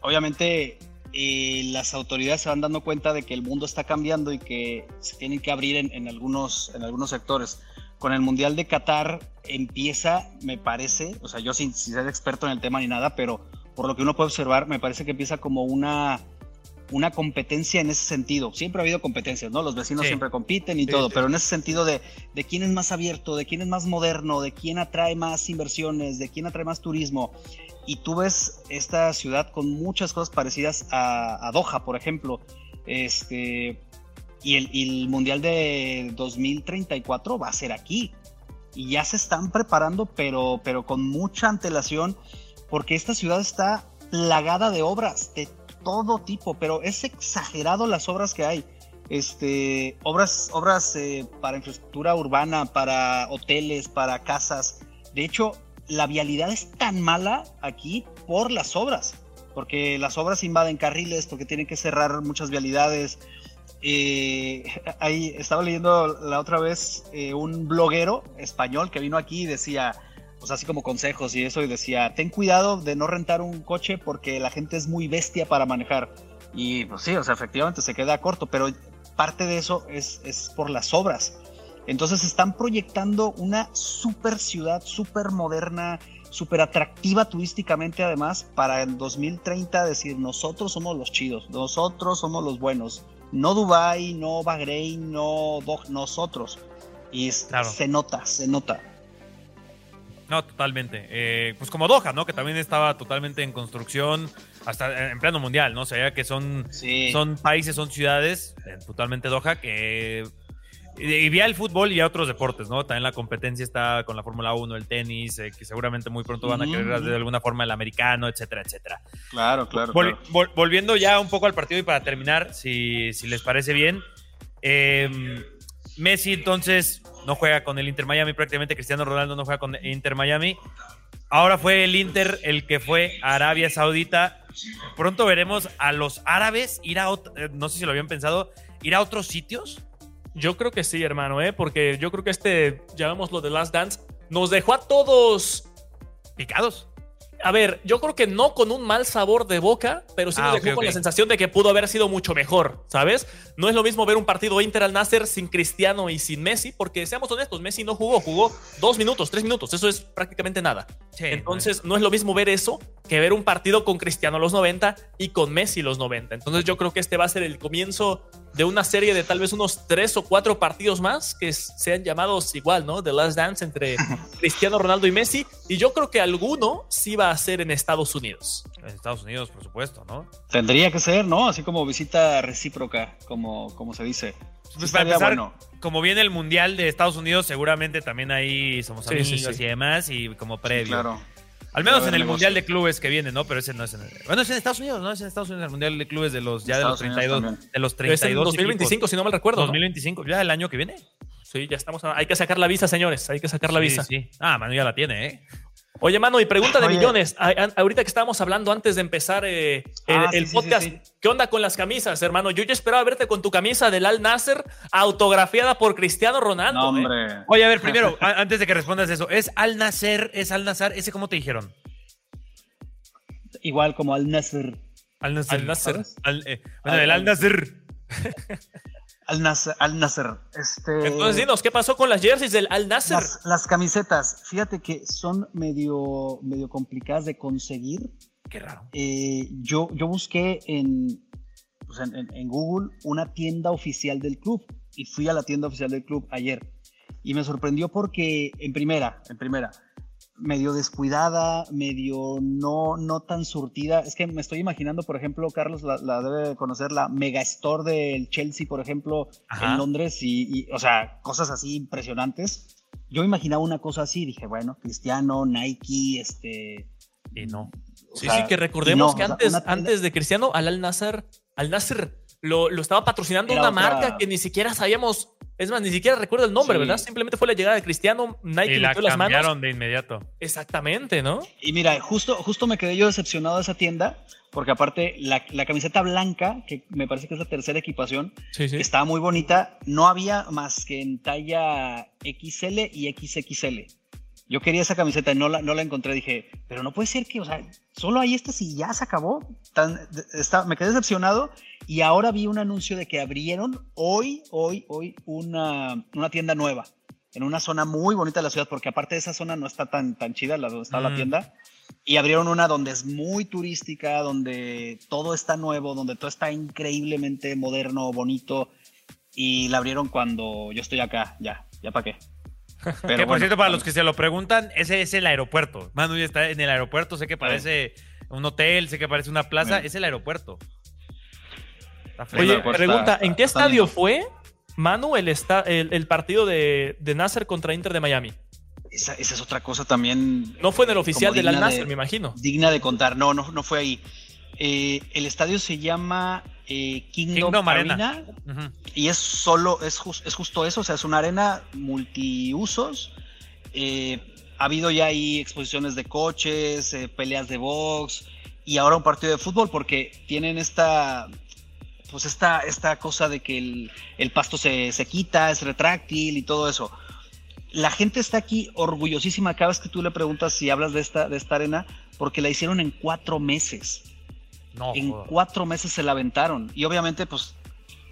Obviamente eh, las autoridades se van dando cuenta de que el mundo está cambiando y que se tienen que abrir en, en algunos, en algunos sectores. Con el Mundial de Qatar empieza, me parece, o sea, yo sin, sin ser experto en el tema ni nada, pero por lo que uno puede observar, me parece que empieza como una, una competencia en ese sentido. Siempre ha habido competencias, ¿no? Los vecinos Sí. siempre compiten y Sí, todo, sí. pero en ese sentido de, de quién es más abierto, de quién es más moderno, de quién atrae más inversiones, de quién atrae más turismo. Y tú ves esta ciudad con muchas cosas parecidas a, a Doha, por ejemplo. Este, y, el, Mundial de 2034 va a ser aquí. Y ya se están preparando, pero, pero con mucha antelación, porque esta ciudad está plagada de obras de todo tipo, pero es exagerado las obras que hay. Este, obras, obras eh, para infraestructura urbana, para hoteles, para casas. De hecho, la vialidad es tan mala aquí por las obras, porque las obras invaden carriles, porque tienen que cerrar muchas vialidades. Eh, ahí estaba leyendo la otra vez eh, un bloguero español que vino aquí y decía, pues así como consejos y eso, y decía, ten cuidado de no rentar un coche porque la gente es muy bestia para manejar. Y pues sí, o sea, efectivamente se queda corto, pero parte de eso es, es por las obras. Entonces están proyectando una super ciudad, súper moderna, súper atractiva turísticamente además, para el 2030 decir, nosotros somos los chidos, nosotros somos los buenos. No Dubai, no Bahrein, no Doha, nosotros. Y es- Claro. se nota, se nota. No, totalmente. Eh, pues como Doha, ¿no? Que también estaba totalmente en construcción, hasta en plano mundial, ¿no? O sea, que son, Sí. son países, son ciudades, eh, totalmente Doha, que... Y vía el fútbol y a otros deportes, ¿no? También la competencia está con la Fórmula 1, el tenis, eh, que seguramente muy pronto van a querer de alguna forma el americano, etcétera, etcétera. Claro, claro. Vol- vol- volviendo ya un poco al partido y para terminar, si, si les parece bien, Eh, Messi entonces no juega con el Inter Miami, prácticamente Cristiano Ronaldo no juega con el Inter Miami. Ahora fue el Inter el que fue a Arabia Saudita. Pronto veremos a los árabes ir a, eh, no sé si lo habían pensado, ir a otros sitios. Yo creo que sí, hermano, ¿eh? porque yo creo que este, llamémoslo The Last Dance, nos dejó a todos. Picados. A ver, yo creo que no con un mal sabor de boca, pero sí Ah, nos dejó ok, con la sensación de que pudo haber sido mucho mejor, ¿sabes? No es lo mismo ver un partido Inter al Nasser sin Cristiano y sin Messi, porque seamos honestos, Messi no jugó, jugó dos minutos, tres minutos, eso es prácticamente nada. Sí, Entonces, no es lo mismo ver eso que ver un partido con Cristiano los 90 y con Messi los 90. Entonces, yo creo que este va a ser el comienzo de una serie de tal vez unos tres o cuatro partidos más que sean llamados igual, ¿no? The Last Dance entre Cristiano Ronaldo y Messi. Y yo creo que alguno sí va a ser en Estados Unidos. En Estados Unidos, por supuesto, ¿no? Tendría que ser, ¿no? Así como visita recíproca, como, como se dice. Pues para empezar, bueno. como viene el Mundial de Estados Unidos, seguramente también ahí somos Sí, amigos sí, sí. y demás, y como previo. Claro. Al menos en el Mundial de. Clubes que viene, ¿no? Pero ese no es en el... Bueno, es en Estados Unidos, ¿no? Es en Estados Unidos el Mundial de Clubes de los ya de los Estados Unidos 32 también. de los Es 32 en 2025, equipos. si no mal recuerdo. ¿no? 2025, ya el año que viene. Sí, ya estamos. a- Hay que sacar la visa, señores. Hay que sacar la Sí, visa. sí. Ah, Manu ya la tiene, ¿eh? Oye, mano, y pregunta de Oye. millones. A- a- ahorita que estábamos hablando antes de empezar eh, el, Ah, sí, el sí, sí, podcast, sí. ¿qué onda con las camisas, hermano? Yo ya esperaba verte con tu camisa del Al Nasser autografiada por Cristiano Ronaldo. No, ¿eh? hombre. Oye, a ver, primero, a- antes de que respondas eso, ¿es Al Nacer? ¿Es Al Nazar? ¿Ese cómo te dijeron? Igual como al Nasser. Al Nasser. Al Nasser. Al- eh, bueno, Al- el Al Nasser. Al Nasser. Al Nasser. Este, Entonces, dinos, ¿qué pasó con las jerseys del Al Nasser? las, las camisetas, fíjate que son medio, medio complicadas de conseguir. Qué raro. Eh, yo, yo busqué en, pues, en, en- en Google una tienda oficial del club y fui a la tienda oficial del club ayer y me sorprendió porque en primera, en primera, medio descuidada, medio no, no tan surtida. Es que me estoy imaginando, por ejemplo, Carlos la, la debe de conocer, la mega store del Chelsea, por ejemplo, Ajá. en Londres y, y, o sea, cosas así impresionantes. Yo imaginaba una cosa así, dije, bueno, Cristiano, Nike, este... Y no. Sí, sea, sí, que recordemos no, que o sea, antes, antes de Cristiano, al Al Nasser, Al Nasser lo, lo estaba patrocinando una otra- marca que ni siquiera sabíamos. Es más, ni siquiera recuerdo el nombre, Sí. ¿verdad? Simplemente fue la llegada de Cristiano, Nike Y la metió las manos. cambiaron de inmediato. Exactamente, ¿no? Y mira, justo, justo me quedé yo decepcionado de esa tienda, porque aparte la, la camiseta blanca, que me parece que es la tercera equipación, Sí, sí. estaba muy bonita. No había más que en talla XL y XXL. Yo quería esa camiseta y no la, no la encontré. Dije, pero no puede ser que, o sea, solo hay estas y ya se acabó. Tan, está- me quedé decepcionado y ahora vi un anuncio de que abrieron hoy, hoy, hoy una, una tienda nueva en una zona muy bonita de la ciudad, porque aparte de esa zona no está tan, tan chida, la donde está la Mm. tienda. Y abrieron una donde es muy turística, donde todo está nuevo, donde todo está increíblemente moderno, bonito. Y la abrieron cuando yo estoy acá, ya, ya para qué. Pero que por bueno, cierto, para los que se lo preguntan, ese es el aeropuerto. Manu ya está en el aeropuerto, sé que parece un hotel, sé que parece una plaza, es el aeropuerto. Está Oye, pregunta, está- ¿en qué estadio fue, Manu, el, esta- el, el partido de, de Nasser contra Inter de Miami? Esa, esa es otra cosa también. No fue en el oficial del Al Nasser, de- me imagino. Digna de contar. No, no, no fue ahí. Eh, el estadio se llama eh, Kingdom, Kingdom Arena. Y es solo, es, es justo eso, o sea, es una arena multiusos. Eh, ha habido ya ahí exposiciones de coches, eh, peleas de box y ahora un partido de fútbol porque tienen esta, pues esta, esta cosa de que el, el pasto se, se quita, es retráctil y todo eso. La gente está aquí orgullosísima cada vez que tú le preguntas si hablas de esta, de esta arena porque la hicieron en cuatro meses No, en joder. cuatro meses se la aventaron. Y obviamente, pues,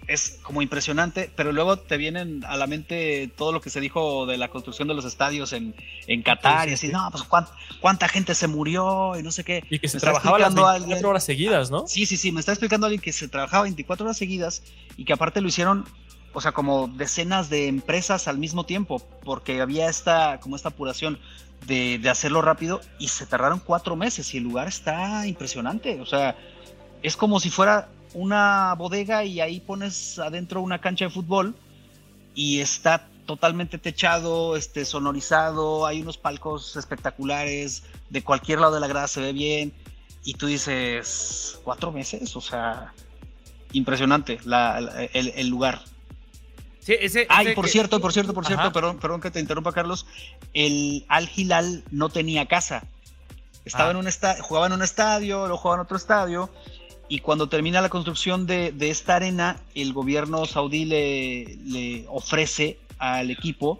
es como impresionante, pero luego te vienen a la mente todo lo que se dijo de la construcción de los estadios en, en Qatar Sí, y sí, así, sí. no, pues cuán- cuánta gente se murió y no sé qué. Y que se trabajaba las explicando 24 alguien- horas seguidas, ¿no? Sí, sí, sí, me está explicando alguien que se trabajaba 24 horas seguidas y que aparte lo hicieron, o sea, como decenas de empresas al mismo tiempo, porque había esta, como esta apuración de, de hacerlo rápido y se tardaron cuatro meses y el lugar está impresionante, o sea, es como si fuera una bodega y ahí pones adentro una cancha de fútbol y está totalmente techado, este, sonorizado, hay unos palcos espectaculares, de cualquier lado de la grada se ve bien, y tú dices, ¿cuatro meses? O sea, impresionante la- la- el, el lugar. Sí, ese, Ay, ese por que- cierto, por cierto, por cierto, Ajá. perdón, perdón que te interrumpa, Carlos. El Al Hilal no tenía casa. Estaba Ah. en un estadio, jugaba en un estadio, luego jugaba en otro estadio. Y cuando termina la construcción de, de esta arena, el gobierno saudí le, ofrece al equipo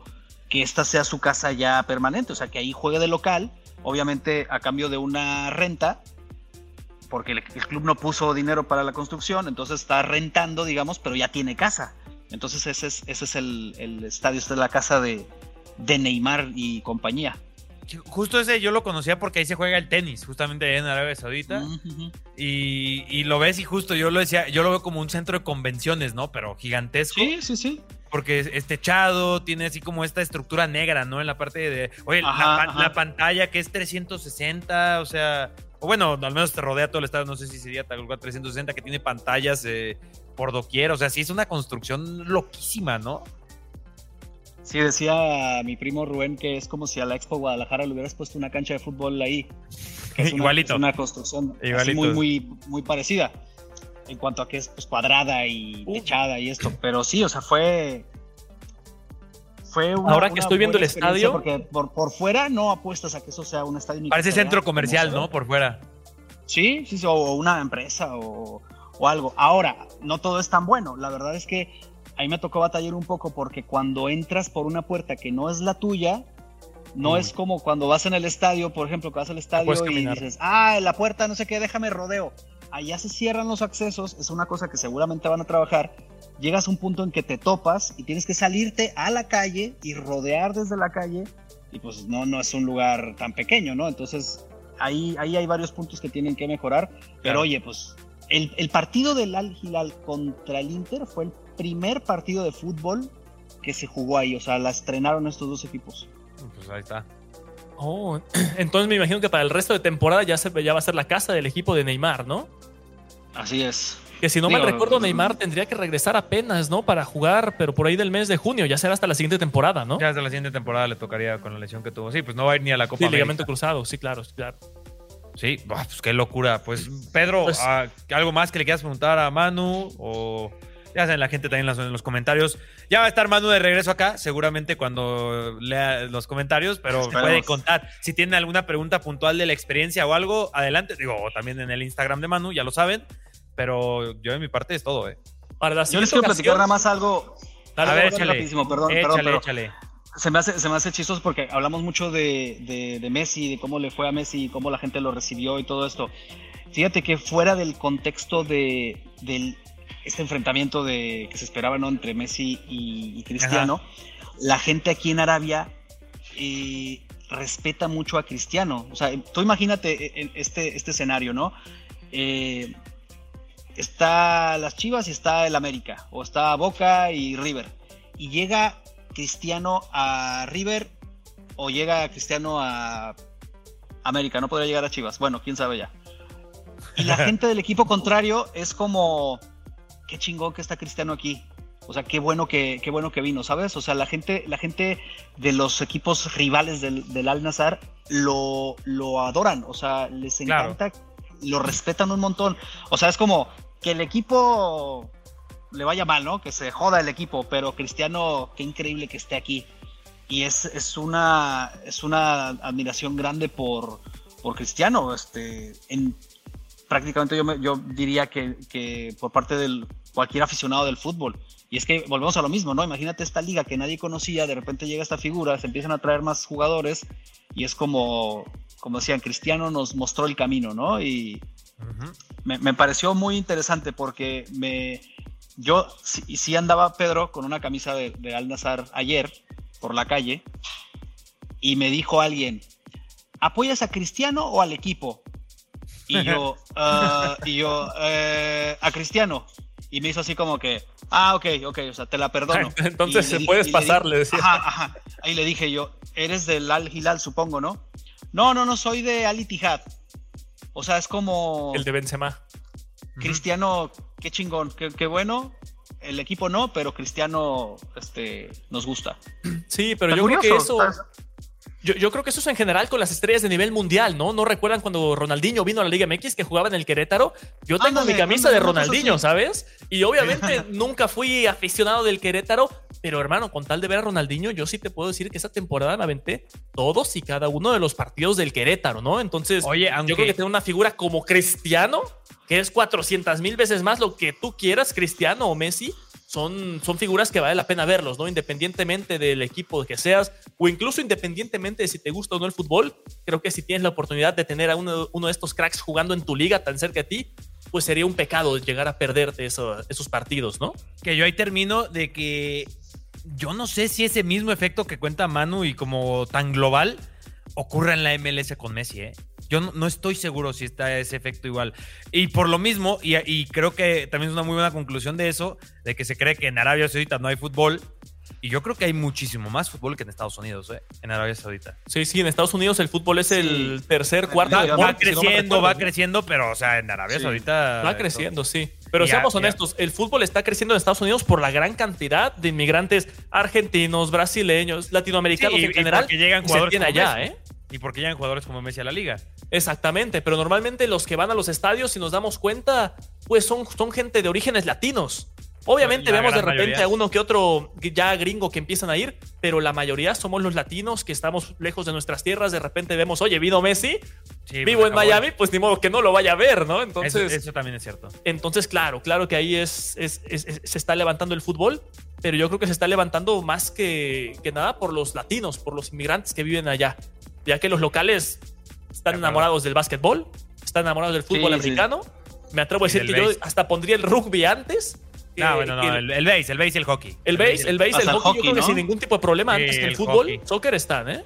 que esta sea su casa ya permanente, o sea, que ahí juegue de local, obviamente a cambio de una renta, porque el, club no puso dinero para la construcción, entonces está rentando, digamos, pero ya tiene casa. Entonces ese es, ese es el, el estadio, esta es la casa de, de Neymar y compañía. Justo ese yo lo conocía porque ahí se juega el tenis, justamente en Arabia Saudita. Ujú. Y, y lo ves y justo yo lo decía, yo lo veo como un centro de convenciones, ¿no? Pero gigantesco. Sí, sí, sí. Porque es, es techado, tiene así como esta estructura negra, ¿no? En la parte de... Oye, la, Ajá, pantalla que es 360, o sea... O bueno, al menos te rodea todo el estadio, no sé si sería tal cual 360, que tiene pantallas eh, por doquier, o sea, sí es una construcción loquísima, ¿no? Sí, decía mi primo Rubén que es como si a la Expo Guadalajara le hubieras puesto una cancha de fútbol ahí. Es una, Igualito. Es una construcción así muy, muy, muy parecida. En cuanto a que es pues, cuadrada y Uh. techada y esto. Pero sí, o sea, fue. Fue una, Ahora que una estoy viendo el estadio- Porque por, por fuera no apuestas a que eso sea un estadio. ni Parece centro comercial. ¿no? Por fuera. Sí, sí, sí, o una empresa o, o algo. Ahora, no todo es tan bueno. La verdad es que ahí me tocó batallar un poco porque cuando entras por una puerta que no es la tuya, no Mm. es como cuando vas en el estadio, por ejemplo, que vas al estadio y caminar. dices, ah, la puerta no sé qué, déjame rodeo. Allá se cierran los accesos, es una cosa que seguramente van a trabajar. Llegas a un punto en que te topas y tienes que salirte a la calle y rodear desde la calle. Y pues no, no es un lugar tan pequeño, ¿no? Entonces ahí, ahí hay varios puntos que tienen que mejorar. Pero Claro. oye, pues el, el partido del Al Hilal contra el Inter fue el primer partido de fútbol que se jugó ahí. O sea, la estrenaron estos dos equipos. Pues ahí está. Oh, entonces me imagino que para el resto de temporada ya, se, ya va a ser la casa del equipo de Neymar, ¿no? Así es. Que si no mal Digo, recuerdo, Neymar tendría que regresar apenas, ¿no? Para jugar, pero por ahí del mes de junio, ya será hasta la siguiente temporada, ¿no? Ya hasta la siguiente temporada le tocaría con la lesión que tuvo. Sí, pues no va a ir ni a la Copa Sí, América. ligamento cruzado, sí, claro, sí, claro. Sí, bah, pues qué locura. Pues Pedro, Pues- ah, ¿algo más que le quieras preguntar a Manu? O ya saben, la gente también en los, en los comentarios. Ya va a estar Manu de regreso acá, seguramente cuando lea los comentarios, pero Esperemos. puede contar. Si tienen alguna pregunta puntual de la experiencia o algo, adelante. Digo, o también en el Instagram de Manu, ya lo saben. Pero yo de mi parte es todo, ¿eh? Para la Yo les quiero platicar nada más algo. Dale, a ver, échale. rapidísimo, perdón, échale, perdón, pero- échale. Se me hace, se me hace chistoso porque hablamos mucho de, de, de Messi, de cómo le fue a Messi, cómo la gente lo recibió y todo esto. Fíjate que fuera del contexto de del, este enfrentamiento de, que se esperaba ¿no? entre Messi y, y Cristiano, la gente aquí en Arabia eh, respeta mucho a Cristiano. O sea, tú imagínate eh, este, este escenario, ¿no? Eh, está las Chivas y está el América, o está Boca y River. Y llega Cristiano a River o llega Cristiano a América, no podría llegar a Chivas. Bueno, quién sabe ya. Y la gente del equipo contrario es como, qué chingón que está Cristiano aquí. O sea, qué bueno que, qué bueno que vino, ¿sabes? O sea, la gente, la gente de los equipos rivales del, del Al Nazar lo, lo adoran. O sea, les Claro. encanta, lo respetan un montón. O sea, es como que el equipo le vaya mal, ¿no? Que se joda el equipo, pero Cristiano, qué increíble que esté aquí. Y es, es una es una admiración grande por, por Cristiano. Este, en, prácticamente yo, me- yo diría que, que por parte de cualquier aficionado del fútbol. Y es que volvemos a lo mismo, ¿no? Imagínate esta liga que nadie conocía, de repente llega esta figura, se empiezan a traer más jugadores y es como, como decían, Cristiano nos mostró el camino, ¿no? Y, me, me pareció muy interesante porque me yo sí, sí andaba Pedro con una camisa de, de Al Nazar ayer por la calle y me dijo alguien ¿apoyas a Cristiano o al equipo? Y yo "Ah", y yo "Eh, a Cristiano y me hizo así como que ah ok ok o sea te la perdono Entonces se puedes le pasar, le decía. ajá, ajá. ahí le dije yo eres del Al Hilal supongo no no no no soy de Al Ittihad o sea es como El de Benzema. Cristiano, qué chingón, qué, qué bueno. El equipo no, pero Cristiano este, nos gusta. Sí, pero Está yo creo que eso. Yo, creo que eso es en general con las estrellas de nivel mundial, ¿no? ¿No recuerdan cuando Ronaldinho vino a la Liga MX que jugaba en el Querétaro? Yo tengo mi camisa de Ronaldinho, ¿sabes? Y obviamente nunca fui aficionado del Querétaro, pero hermano, con tal de ver a Ronaldinho, yo sí te puedo decir que esa temporada me aventé todos y cada uno de los partidos del Querétaro, ¿no? Entonces, Oye, yo creo que tener una figura como Cristiano, que es 400 mil veces más lo que tú quieras, Cristiano o Messi, son, son figuras que vale la pena verlos, ¿no? Independientemente del equipo que seas, o incluso independientemente de si te gusta o no el fútbol, creo que si tienes la oportunidad de tener a uno, uno de estos cracks jugando en tu liga tan cerca de ti, pues sería un pecado llegar a perderte esos partidos, ¿no? Que yo ahí termino de que yo no sé si ese mismo efecto que cuenta Manu y como tan global ocurre en la MLS con Messi, ¿eh? Yo no, estoy seguro si está ese efecto igual. Y por lo mismo, y, creo que también es una muy buena conclusión de eso, de que se cree que en Arabia Saudita no hay fútbol. Y yo creo que hay muchísimo más fútbol que en Estados Unidos, ¿eh? en Arabia Saudita. Sí, sí, en Estados Unidos el fútbol es el tercer, cuarto. Va, creciendo, va creciendo, pero, o sea, en Arabia Saudita. Va creciendo, sí. Pero seamos honestos, el fútbol está creciendo en Estados Unidos por la gran cantidad de inmigrantes argentinos, brasileños, latinoamericanos en general. Que llegan jugadores allá, ¿eh? Y porque llegan jugadores como Messi a la liga. Exactamente, pero normalmente los que van a los estadios, si nos damos cuenta, pues son, son gente de orígenes latinos. Obviamente vemos de repente a uno que otro ya gringo que empiezan a ir, pero la mayoría somos los latinos que estamos lejos de nuestras tierras. De repente vemos, oye, vino Messi, vivo pues en Miami, pues ni modo que no lo vaya a ver, ¿no? Entonces. Eso, también es cierto. Entonces, claro, claro que ahí es, se está levantando el fútbol, pero yo creo que se está levantando más que, que nada por los latinos, por los inmigrantes que viven allá. Ya que los locales están enamorados del básquetbol, están enamorados del fútbol americano. Me atrevo a decir que yo hasta pondría el rugby antes. No, bueno, no, el, el base, el base y el hockey. El base, el base, el, hockey, yo creo que sin ningún tipo de problema antes que el, fútbol, soccer están, ¿eh?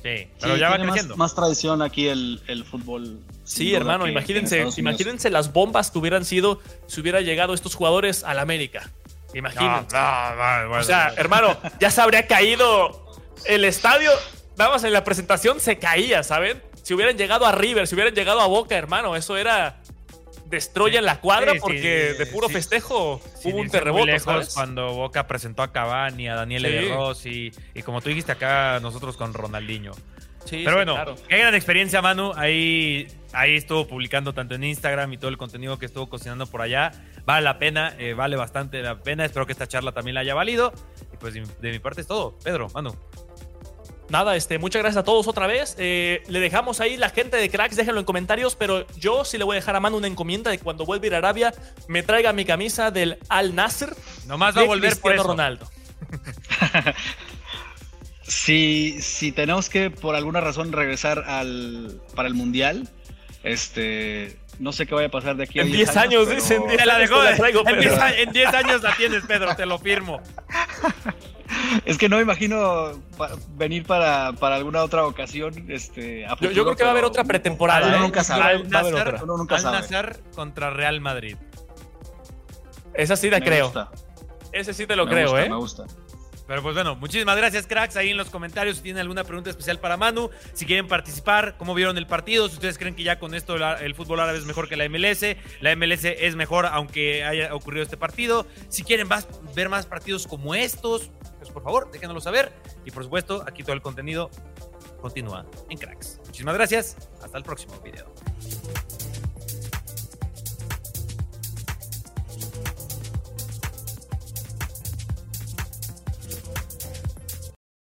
Sí, pero ya va creciendo. Más, tradición aquí el, el fútbol. Sí, hermano, imagínense, imagínense las bombas que hubieran sido si hubiera llegado estos jugadores al América. Imagínense. o sea, hermano, ya se habría caído el estadio. Vamos, en la presentación se caía, ¿saben? Si hubieran llegado a River, si hubieran llegado a Boca, hermano, eso era destruyen la cuadra porque de puro festejo hubo un terremoto. Lejos cuando Boca presentó a Cavani, a Daniel de Rossi y como tú dijiste acá nosotros con Ronaldinho. Pero bueno, qué gran experiencia, Manu. Ahí, ahí estuvo publicando tanto en Instagram y todo el contenido que estuvo cocinando por allá. Vale la pena, eh, vale bastante la pena. Espero que esta charla también la haya valido. Y pues de mi parte es todo. Pedro, Manu nada, este, muchas gracias a todos otra vez. Eh, le dejamos ahí la gente de cracks, déjenlo en comentarios, pero yo sí le voy a dejar a mano una encomienda de que cuando vuelva a ir a Arabia me traiga mi camisa del Al Nasser. Nomás va a volver por eso. Ronaldo. si, si tenemos que por alguna razón regresar al, para el Mundial, este, no sé qué vaya a pasar de aquí a 10 años. dicen, la en 10 años la tienes, Pedro, te lo firmo. Es que no me imagino venir para, alguna otra ocasión. Este, yo, creo que va a haber otra pretemporada. Uno ¿eh? nunca sabe. Al Nazar, contra Real Madrid. Esa sí la creo. Ese sí te lo creo, ¿eh? Me gusta. Pero pues bueno, muchísimas gracias, cracks. Ahí en los comentarios si tienen alguna pregunta especial para Manu, si quieren participar, cómo vieron el partido, si ustedes creen que ya con esto el fútbol árabe es mejor que la MLS, la MLS es mejor aunque haya ocurrido este partido. Si quieren ver más partidos como estos, por favor, déjenoslo saber. Y por supuesto, aquí todo el contenido continúa en cracks. Muchísimas gracias. Hasta el próximo video.